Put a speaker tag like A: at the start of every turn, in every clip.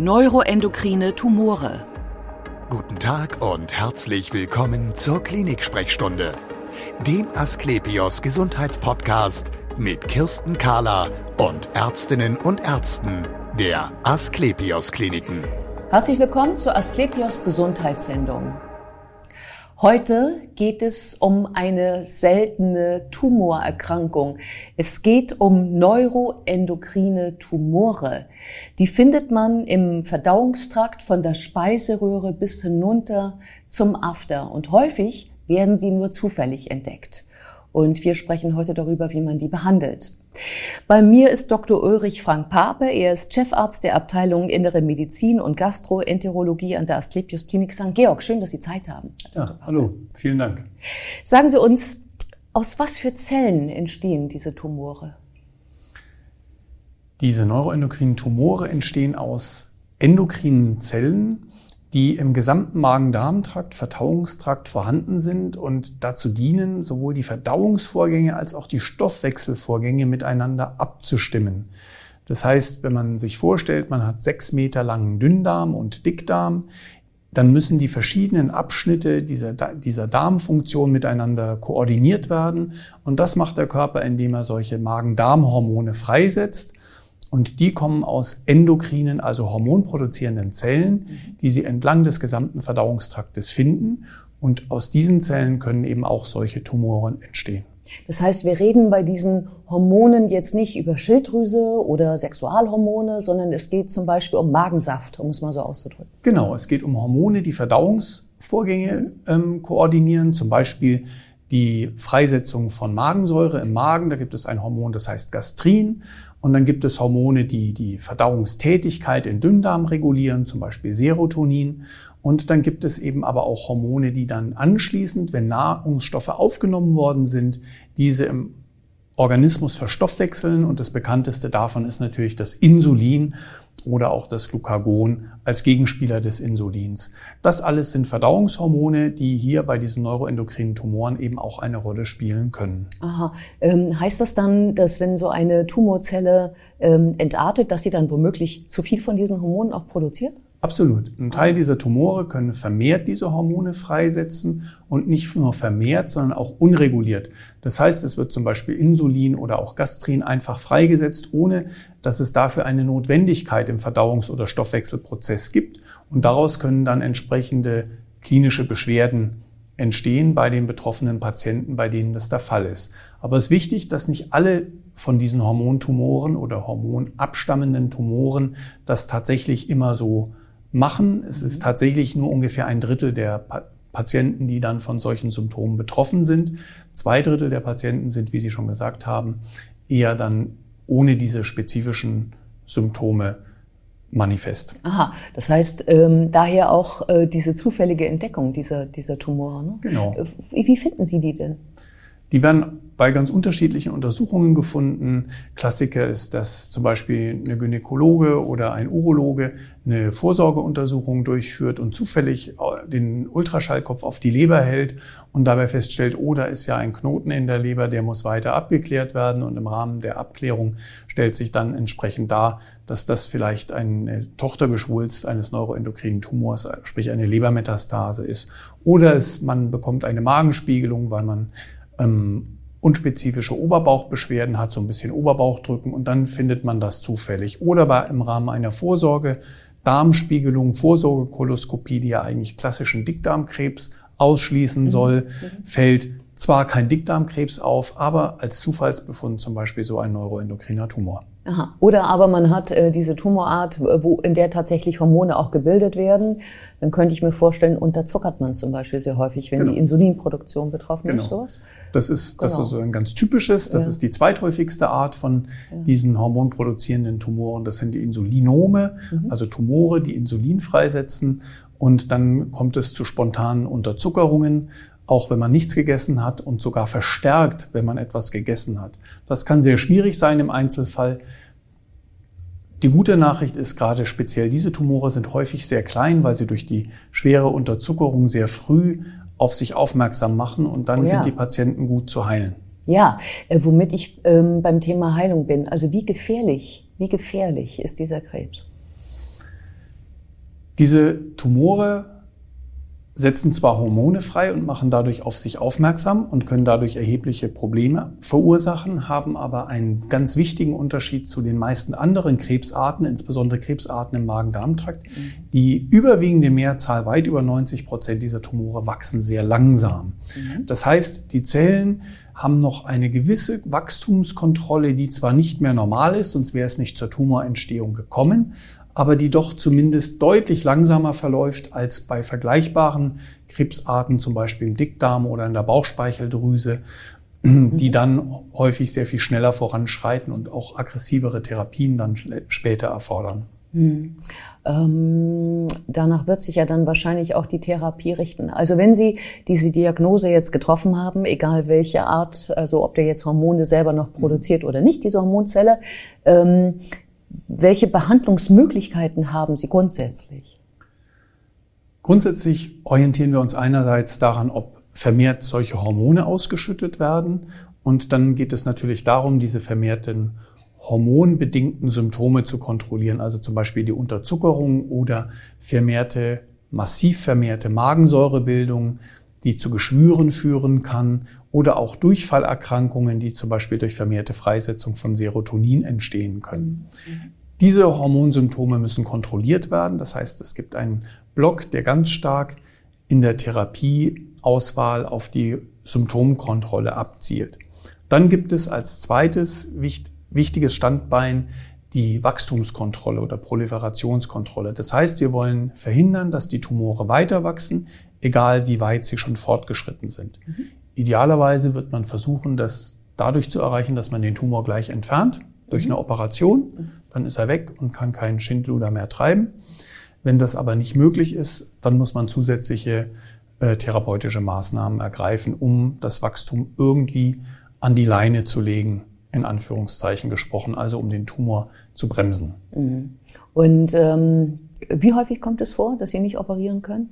A: Neuroendokrine Tumore.
B: Guten Tag und herzlich willkommen zur Klinik-Sprechstunde, dem Asklepios Gesundheitspodcast mit Kirsten Kahler und Ärztinnen und Ärzten der Asklepios Kliniken.
C: Herzlich willkommen zur Asklepios Gesundheitssendung. Heute geht es um eine seltene Tumorerkrankung. Es geht um neuroendokrine Tumore. Die findet man im Verdauungstrakt von der Speiseröhre bis hinunter zum After und häufig werden sie nur zufällig entdeckt. Und wir sprechen heute darüber, wie man die behandelt. Bei mir ist Dr. Ulrich Frank Pape. Er ist Chefarzt der Abteilung Innere Medizin und Gastroenterologie an der Asklepios Klinik St. Georg. Schön, dass Sie Zeit haben.
D: Ja, hallo, vielen Dank.
C: Sagen Sie uns, aus was für Zellen entstehen diese Tumore?
D: Diese neuroendokrinen Tumore entstehen aus endokrinen Zellen, die im gesamten Magen-Darm-Trakt, Verdauungstrakt vorhanden sind und dazu dienen, sowohl die Verdauungsvorgänge als auch die Stoffwechselvorgänge miteinander abzustimmen. Das heißt, wenn man sich vorstellt, man hat sechs Meter langen Dünndarm und Dickdarm, dann müssen die verschiedenen Abschnitte dieser, dieser Darmfunktion miteinander koordiniert werden. Und das macht der Körper, indem er solche Magen-Darm-Hormone freisetzt. Und die kommen aus endokrinen, also hormonproduzierenden Zellen, die sie entlang des gesamten Verdauungstraktes finden. Und aus diesen Zellen können eben auch solche Tumoren entstehen.
C: Das heißt, wir reden bei diesen Hormonen jetzt nicht über Schilddrüse oder Sexualhormone, sondern es geht zum Beispiel um Magensaft, um es mal so auszudrücken.
D: Genau, es geht um Hormone, die Verdauungsvorgänge ähm, koordinieren, zum Beispiel die Freisetzung von Magensäure im Magen. Da gibt es ein Hormon, das heißt Gastrin. Und dann gibt es Hormone, die die Verdauungstätigkeit in Dünndarm regulieren, zum Beispiel Serotonin. Und dann gibt es eben aber auch Hormone, die dann anschließend, wenn Nahrungsstoffe aufgenommen worden sind, diese im Organismus verstoffwechseln. Und das bekannteste davon ist natürlich das Insulin oder auch das Glucagon als Gegenspieler des Insulins. Das alles sind Verdauungshormone, die hier bei diesen neuroendokrinen Tumoren eben auch eine Rolle spielen können.
C: Aha. Ähm, heißt das dann, dass wenn so eine Tumorzelle ähm, entartet, dass sie dann womöglich zu viel von diesen Hormonen auch produziert?
D: Absolut. Ein Teil dieser Tumore können vermehrt diese Hormone freisetzen und nicht nur vermehrt, sondern auch unreguliert. Das heißt, es wird zum Beispiel Insulin oder auch Gastrin einfach freigesetzt, ohne dass es dafür eine Notwendigkeit im Verdauungs- oder Stoffwechselprozess gibt. Und daraus können dann entsprechende klinische Beschwerden entstehen bei den betroffenen Patienten, bei denen das der Fall ist. Aber es ist wichtig, dass nicht alle von diesen Hormontumoren oder hormonabstammenden Tumoren das tatsächlich immer so machen. Es ist tatsächlich nur ungefähr ein Drittel der pa Patienten, die dann von solchen Symptomen betroffen sind. Zwei Drittel der Patienten sind, wie Sie schon gesagt haben, eher dann ohne diese spezifischen Symptome manifest.
C: Aha, das heißt ähm, daher auch äh, diese zufällige Entdeckung dieser, dieser Tumore. Ne?
D: Genau.
C: Wie, wie finden Sie die denn?
D: Die werden bei ganz unterschiedlichen Untersuchungen gefunden. Klassiker ist, dass zum Beispiel eine Gynäkologe oder ein Urologe eine Vorsorgeuntersuchung durchführt und zufällig den Ultraschallkopf auf die Leber hält und dabei feststellt, oh, da ist ja ein Knoten in der Leber, der muss weiter abgeklärt werden und im Rahmen der Abklärung stellt sich dann entsprechend dar, dass das vielleicht eine Tochtergeschwulst eines neuroendokrinen Tumors, sprich eine Lebermetastase ist. Oder es, man bekommt eine Magenspiegelung, weil man ähm, unspezifische Oberbauchbeschwerden hat, so ein bisschen Oberbauchdrücken und dann findet man das zufällig. Oder bei, im Rahmen einer Vorsorge, Darmspiegelung, Vorsorgekoloskopie, die ja eigentlich klassischen Dickdarmkrebs ausschließen mhm. soll, mhm. fällt zwar kein Dickdarmkrebs auf, aber als Zufallsbefund zum Beispiel so ein neuroendokriner Tumor.
C: Aha. Oder aber man hat äh, diese Tumorart, wo, in der tatsächlich Hormone auch gebildet werden. Dann könnte ich mir vorstellen, unterzuckert man zum Beispiel sehr häufig, wenn genau. die Insulinproduktion betroffen
D: genau.
C: ist. Sowas.
D: Das ist, das genau. ist ein ganz typisches, das ja. ist die zweithäufigste Art von ja. diesen hormonproduzierenden Tumoren. Das sind die Insulinome, mhm. also Tumore, die Insulin freisetzen. Und dann kommt es zu spontanen Unterzuckerungen auch wenn man nichts gegessen hat und sogar verstärkt, wenn man etwas gegessen hat. Das kann sehr schwierig sein im Einzelfall. Die gute Nachricht ist gerade speziell diese Tumore sind häufig sehr klein, weil sie durch die schwere Unterzuckerung sehr früh auf sich aufmerksam machen und dann oh ja. sind die Patienten gut zu heilen.
C: Ja, äh, womit ich ähm, beim Thema Heilung bin. Also wie gefährlich, wie gefährlich ist dieser Krebs?
D: Diese Tumore setzen zwar Hormone frei und machen dadurch auf sich aufmerksam und können dadurch erhebliche Probleme verursachen, haben aber einen ganz wichtigen Unterschied zu den meisten anderen Krebsarten, insbesondere Krebsarten im Magen-Darm-Trakt. Mhm. Die überwiegende Mehrzahl, weit über 90 Prozent dieser Tumore, wachsen sehr langsam. Mhm. Das heißt, die Zellen haben noch eine gewisse Wachstumskontrolle, die zwar nicht mehr normal ist, sonst wäre es nicht zur Tumorentstehung gekommen, aber die doch zumindest deutlich langsamer verläuft als bei vergleichbaren Krebsarten, zum Beispiel im Dickdarm oder in der Bauchspeicheldrüse, die mhm. dann häufig sehr viel schneller voranschreiten und auch aggressivere Therapien dann später erfordern. Hm.
C: Ähm, danach wird sich ja dann wahrscheinlich auch die Therapie richten. Also wenn Sie diese Diagnose jetzt getroffen haben, egal welche Art, also ob der jetzt Hormone selber noch produziert oder nicht, diese Hormonzelle, ähm, welche Behandlungsmöglichkeiten haben Sie grundsätzlich?
D: Grundsätzlich orientieren wir uns einerseits daran, ob vermehrt solche Hormone ausgeschüttet werden. Und dann geht es natürlich darum, diese vermehrten hormonbedingten Symptome zu kontrollieren, also zum Beispiel die Unterzuckerung oder vermehrte, massiv vermehrte Magensäurebildung, die zu Geschwüren führen kann oder auch Durchfallerkrankungen, die zum Beispiel durch vermehrte Freisetzung von Serotonin entstehen können. Diese Hormonsymptome müssen kontrolliert werden. Das heißt, es gibt einen Block, der ganz stark in der Therapieauswahl auf die Symptomkontrolle abzielt. Dann gibt es als zweites wichtiges Standbein die Wachstumskontrolle oder Proliferationskontrolle. Das heißt, wir wollen verhindern, dass die Tumore weiter wachsen, egal wie weit sie schon fortgeschritten sind. Mhm. Idealerweise wird man versuchen, das dadurch zu erreichen, dass man den Tumor gleich entfernt durch eine Operation. Dann ist er weg und kann keinen Schindluder mehr treiben. Wenn das aber nicht möglich ist, dann muss man zusätzliche äh, therapeutische Maßnahmen ergreifen, um das Wachstum irgendwie an die Leine zu legen, in Anführungszeichen gesprochen, also um den Tumor zu bremsen.
C: Mhm. Und ähm, wie häufig kommt es vor, dass Sie nicht operieren können?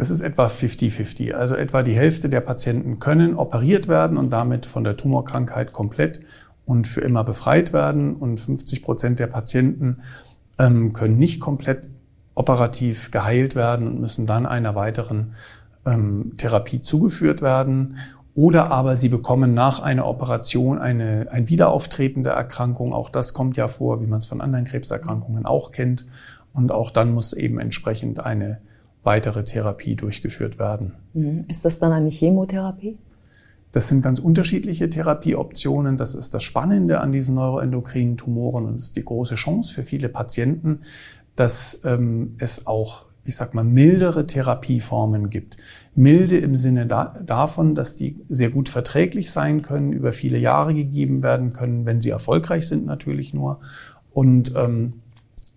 D: es ist etwa 50-50. Also etwa die Hälfte der Patienten können operiert werden und damit von der Tumorkrankheit komplett und für immer befreit werden. Und 50 Prozent der Patienten ähm, können nicht komplett operativ geheilt werden und müssen dann einer weiteren ähm, Therapie zugeführt werden. Oder aber sie bekommen nach einer Operation eine, ein Wiederauftreten der Erkrankung. Auch das kommt ja vor, wie man es von anderen Krebserkrankungen auch kennt. Und auch dann muss eben entsprechend eine weitere Therapie durchgeführt werden.
C: Mhm. Ist das dann eine Chemotherapie?
D: Das sind ganz unterschiedliche Therapieoptionen. Das ist das Spannende an diesen neuroendokrinen Tumoren und ist die große Chance für viele Patienten, dass ähm, es auch, ich sag mal, mildere Therapieformen gibt. Milde im Sinne da, davon, dass die sehr gut verträglich sein können, über viele Jahre gegeben werden können, wenn sie erfolgreich sind natürlich nur. Und ähm,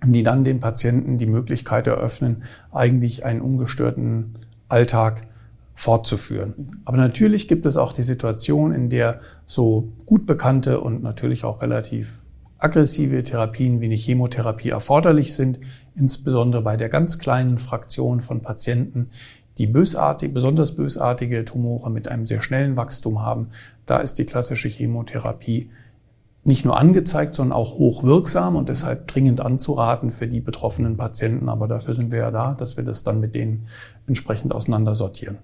D: die dann den Patienten die Möglichkeit eröffnen, eigentlich einen ungestörten Alltag fortzuführen. Aber natürlich gibt es auch die Situation, in der so gut bekannte und natürlich auch relativ aggressive Therapien wie eine Chemotherapie erforderlich sind, insbesondere bei der ganz kleinen Fraktion von Patienten, die bösartig, besonders bösartige Tumore mit einem sehr schnellen Wachstum haben. Da ist die klassische Chemotherapie nicht nur angezeigt, sondern auch hochwirksam und deshalb dringend anzuraten für die betroffenen Patienten. Aber dafür sind wir ja da, dass wir das dann mit denen entsprechend auseinandersortieren.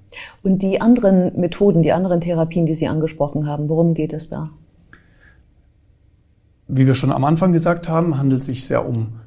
C: Und die anderen Methoden, die anderen Therapien, die Sie angesprochen haben, worum geht es da?
D: Wie wir schon am Anfang gesagt haben, handelt es sich sehr um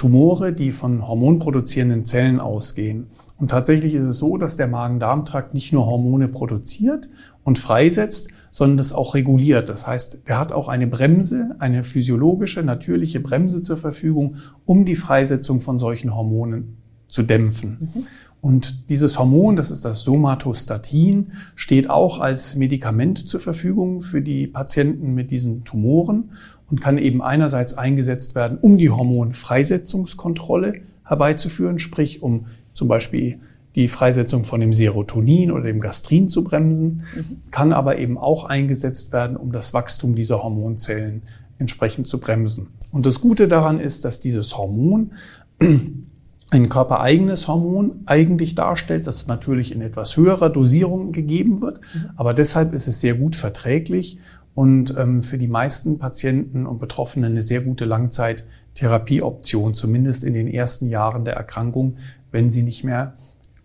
D: Tumore, die von hormonproduzierenden Zellen ausgehen. Und tatsächlich ist es so, dass der Magen-Darm-Trakt nicht nur Hormone produziert und freisetzt, sondern das auch reguliert. Das heißt, er hat auch eine Bremse, eine physiologische, natürliche Bremse zur Verfügung, um die Freisetzung von solchen Hormonen zu dämpfen. Mhm. Und dieses Hormon, das ist das Somatostatin, steht auch als Medikament zur Verfügung für die Patienten mit diesen Tumoren und kann eben einerseits eingesetzt werden, um die Hormonfreisetzungskontrolle herbeizuführen, sprich um zum Beispiel die Freisetzung von dem Serotonin oder dem Gastrin zu bremsen, mhm. kann aber eben auch eingesetzt werden, um das Wachstum dieser Hormonzellen entsprechend zu bremsen. Und das Gute daran ist, dass dieses Hormon ein körpereigenes Hormon eigentlich darstellt, das natürlich in etwas höherer Dosierung gegeben wird. Mhm. Aber deshalb ist es sehr gut verträglich und ähm, für die meisten Patienten und Betroffenen eine sehr gute Therapieoption, zumindest in den ersten Jahren der Erkrankung, wenn sie nicht mehr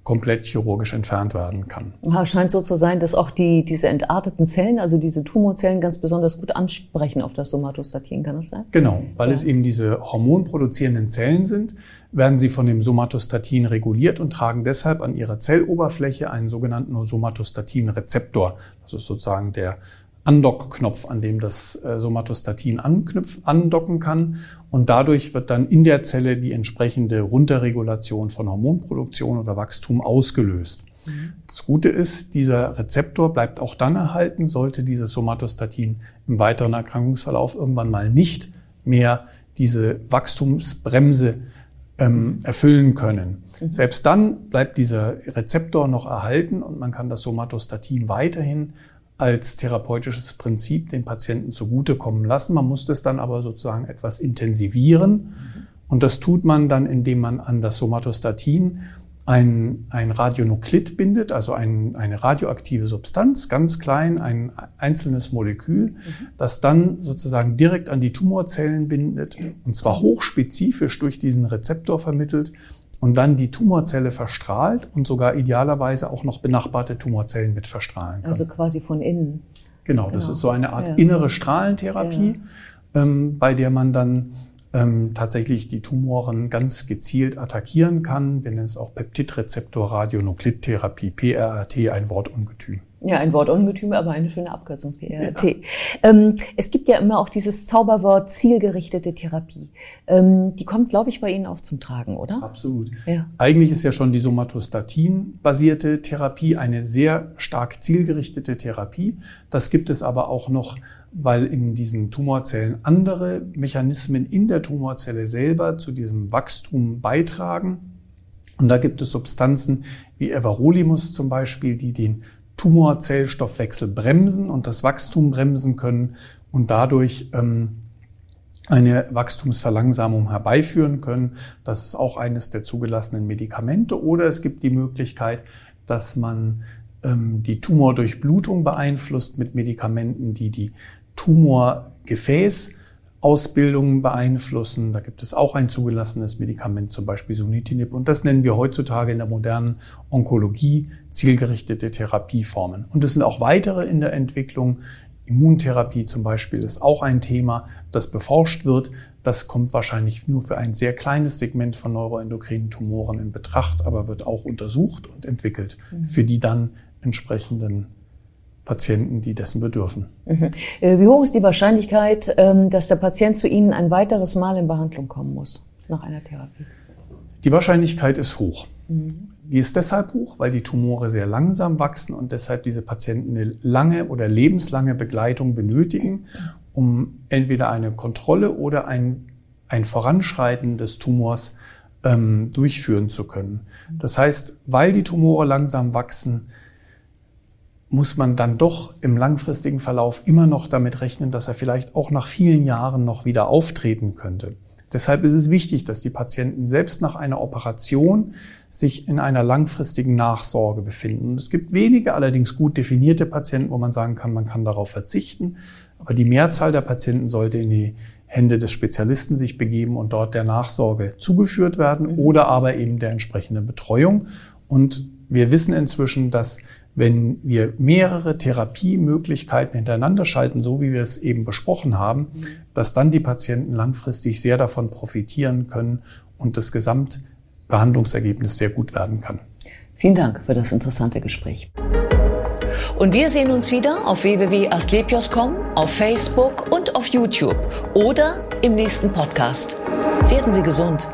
D: komplett chirurgisch entfernt werden kann.
C: Ja, scheint so zu sein, dass auch die, diese entarteten Zellen, also diese Tumorzellen ganz besonders gut ansprechen auf das Somatostatin, kann das sein?
D: Genau, weil ja. es eben diese hormonproduzierenden Zellen sind, werden sie von dem Somatostatin reguliert und tragen deshalb an ihrer Zelloberfläche einen sogenannten Somatostatin-Rezeptor. Das ist sozusagen der Andockknopf, an dem das äh, Somatostatin anknüpf, andocken kann. Und dadurch wird dann in der Zelle die entsprechende Runterregulation von Hormonproduktion oder Wachstum ausgelöst. Mhm. Das Gute ist, dieser Rezeptor bleibt auch dann erhalten, sollte dieses Somatostatin im weiteren Erkrankungsverlauf irgendwann mal nicht mehr diese Wachstumsbremse ähm, erfüllen können. Mhm. Selbst dann bleibt dieser Rezeptor noch erhalten und man kann das Somatostatin weiterhin als therapeutisches Prinzip den Patienten zugutekommen lassen. Man muss das dann aber sozusagen etwas intensivieren. Und das tut man dann, indem man an das Somatostatin ein, ein Radionuklid bindet, also ein, eine radioaktive Substanz, ganz klein, ein einzelnes Molekül, mhm. das dann sozusagen direkt an die Tumorzellen bindet und zwar hochspezifisch durch diesen Rezeptor vermittelt und dann die Tumorzelle verstrahlt und sogar idealerweise auch noch benachbarte Tumorzellen mit verstrahlen kann.
C: Also quasi von innen.
D: Genau, das genau. ist so eine Art ja. innere Strahlentherapie, ja. ähm, bei der man dann ähm, tatsächlich die Tumoren ganz gezielt attackieren kann. Wir nennen es auch Peptidrezeptor-Radionuklidtherapie, PRRT, ein Wortungetüm.
C: Ja, ein Wortungetüm, aber eine schöne Abkürzung, PRT. Ja. Ähm, es gibt ja immer auch dieses Zauberwort zielgerichtete Therapie. Ähm, die kommt, glaube ich, bei Ihnen auch zum Tragen, oder?
D: Absolut. Ja. Eigentlich ist ja schon die Somatostatin-basierte Therapie eine sehr stark zielgerichtete Therapie. Das gibt es aber auch noch, weil in diesen Tumorzellen andere Mechanismen in der Tumorzelle selber zu diesem Wachstum beitragen. Und da gibt es Substanzen wie Everolimus zum Beispiel, die den Tumorzellstoffwechsel bremsen und das Wachstum bremsen können und dadurch ähm, eine Wachstumsverlangsamung herbeiführen können. Das ist auch eines der zugelassenen Medikamente. Oder es gibt die Möglichkeit, dass man ähm, die Tumordurchblutung beeinflusst mit Medikamenten, die die Tumorgefäß Ausbildungen beeinflussen. Da gibt es auch ein zugelassenes Medikament, zum Beispiel Sunitinib. Und das nennen wir heutzutage in der modernen Onkologie zielgerichtete Therapieformen. Und es sind auch weitere in der Entwicklung. Immuntherapie zum Beispiel ist auch ein Thema, das beforscht wird. Das kommt wahrscheinlich nur für ein sehr kleines Segment von neuroendokrinen Tumoren in Betracht, aber wird auch untersucht und entwickelt mhm. für die dann entsprechenden Patienten, die dessen bedürfen.
C: Mhm. Äh, wie hoch ist die Wahrscheinlichkeit, ähm, dass der Patient zu Ihnen ein weiteres Mal in Behandlung kommen muss nach einer Therapie?
D: Die Wahrscheinlichkeit ist hoch. Mhm. Die ist deshalb hoch, weil die Tumore sehr langsam wachsen und deshalb diese Patienten eine lange oder lebenslange Begleitung benötigen, um entweder eine Kontrolle oder ein, ein Voranschreiten des Tumors ähm, durchführen zu können. Das heißt, weil die Tumore langsam wachsen, muss man dann doch im langfristigen Verlauf immer noch damit rechnen, dass er vielleicht auch nach vielen Jahren noch wieder auftreten könnte. Deshalb ist es wichtig, dass die Patienten selbst nach einer Operation sich in einer langfristigen Nachsorge befinden. Es gibt wenige, allerdings gut definierte Patienten, wo man sagen kann, man kann darauf verzichten. Aber die Mehrzahl der Patienten sollte in die Hände des Spezialisten sich begeben und dort der Nachsorge zugeführt werden oder aber eben der entsprechenden Betreuung. Und wir wissen inzwischen, dass wenn wir mehrere Therapiemöglichkeiten hintereinander schalten, so wie wir es eben besprochen haben, dass dann die Patienten langfristig sehr davon profitieren können und das Gesamtbehandlungsergebnis sehr gut werden kann.
C: Vielen Dank für das interessante Gespräch. Und wir sehen uns wieder auf www.astlepios.com, auf Facebook und auf YouTube oder im nächsten Podcast. Werden Sie gesund.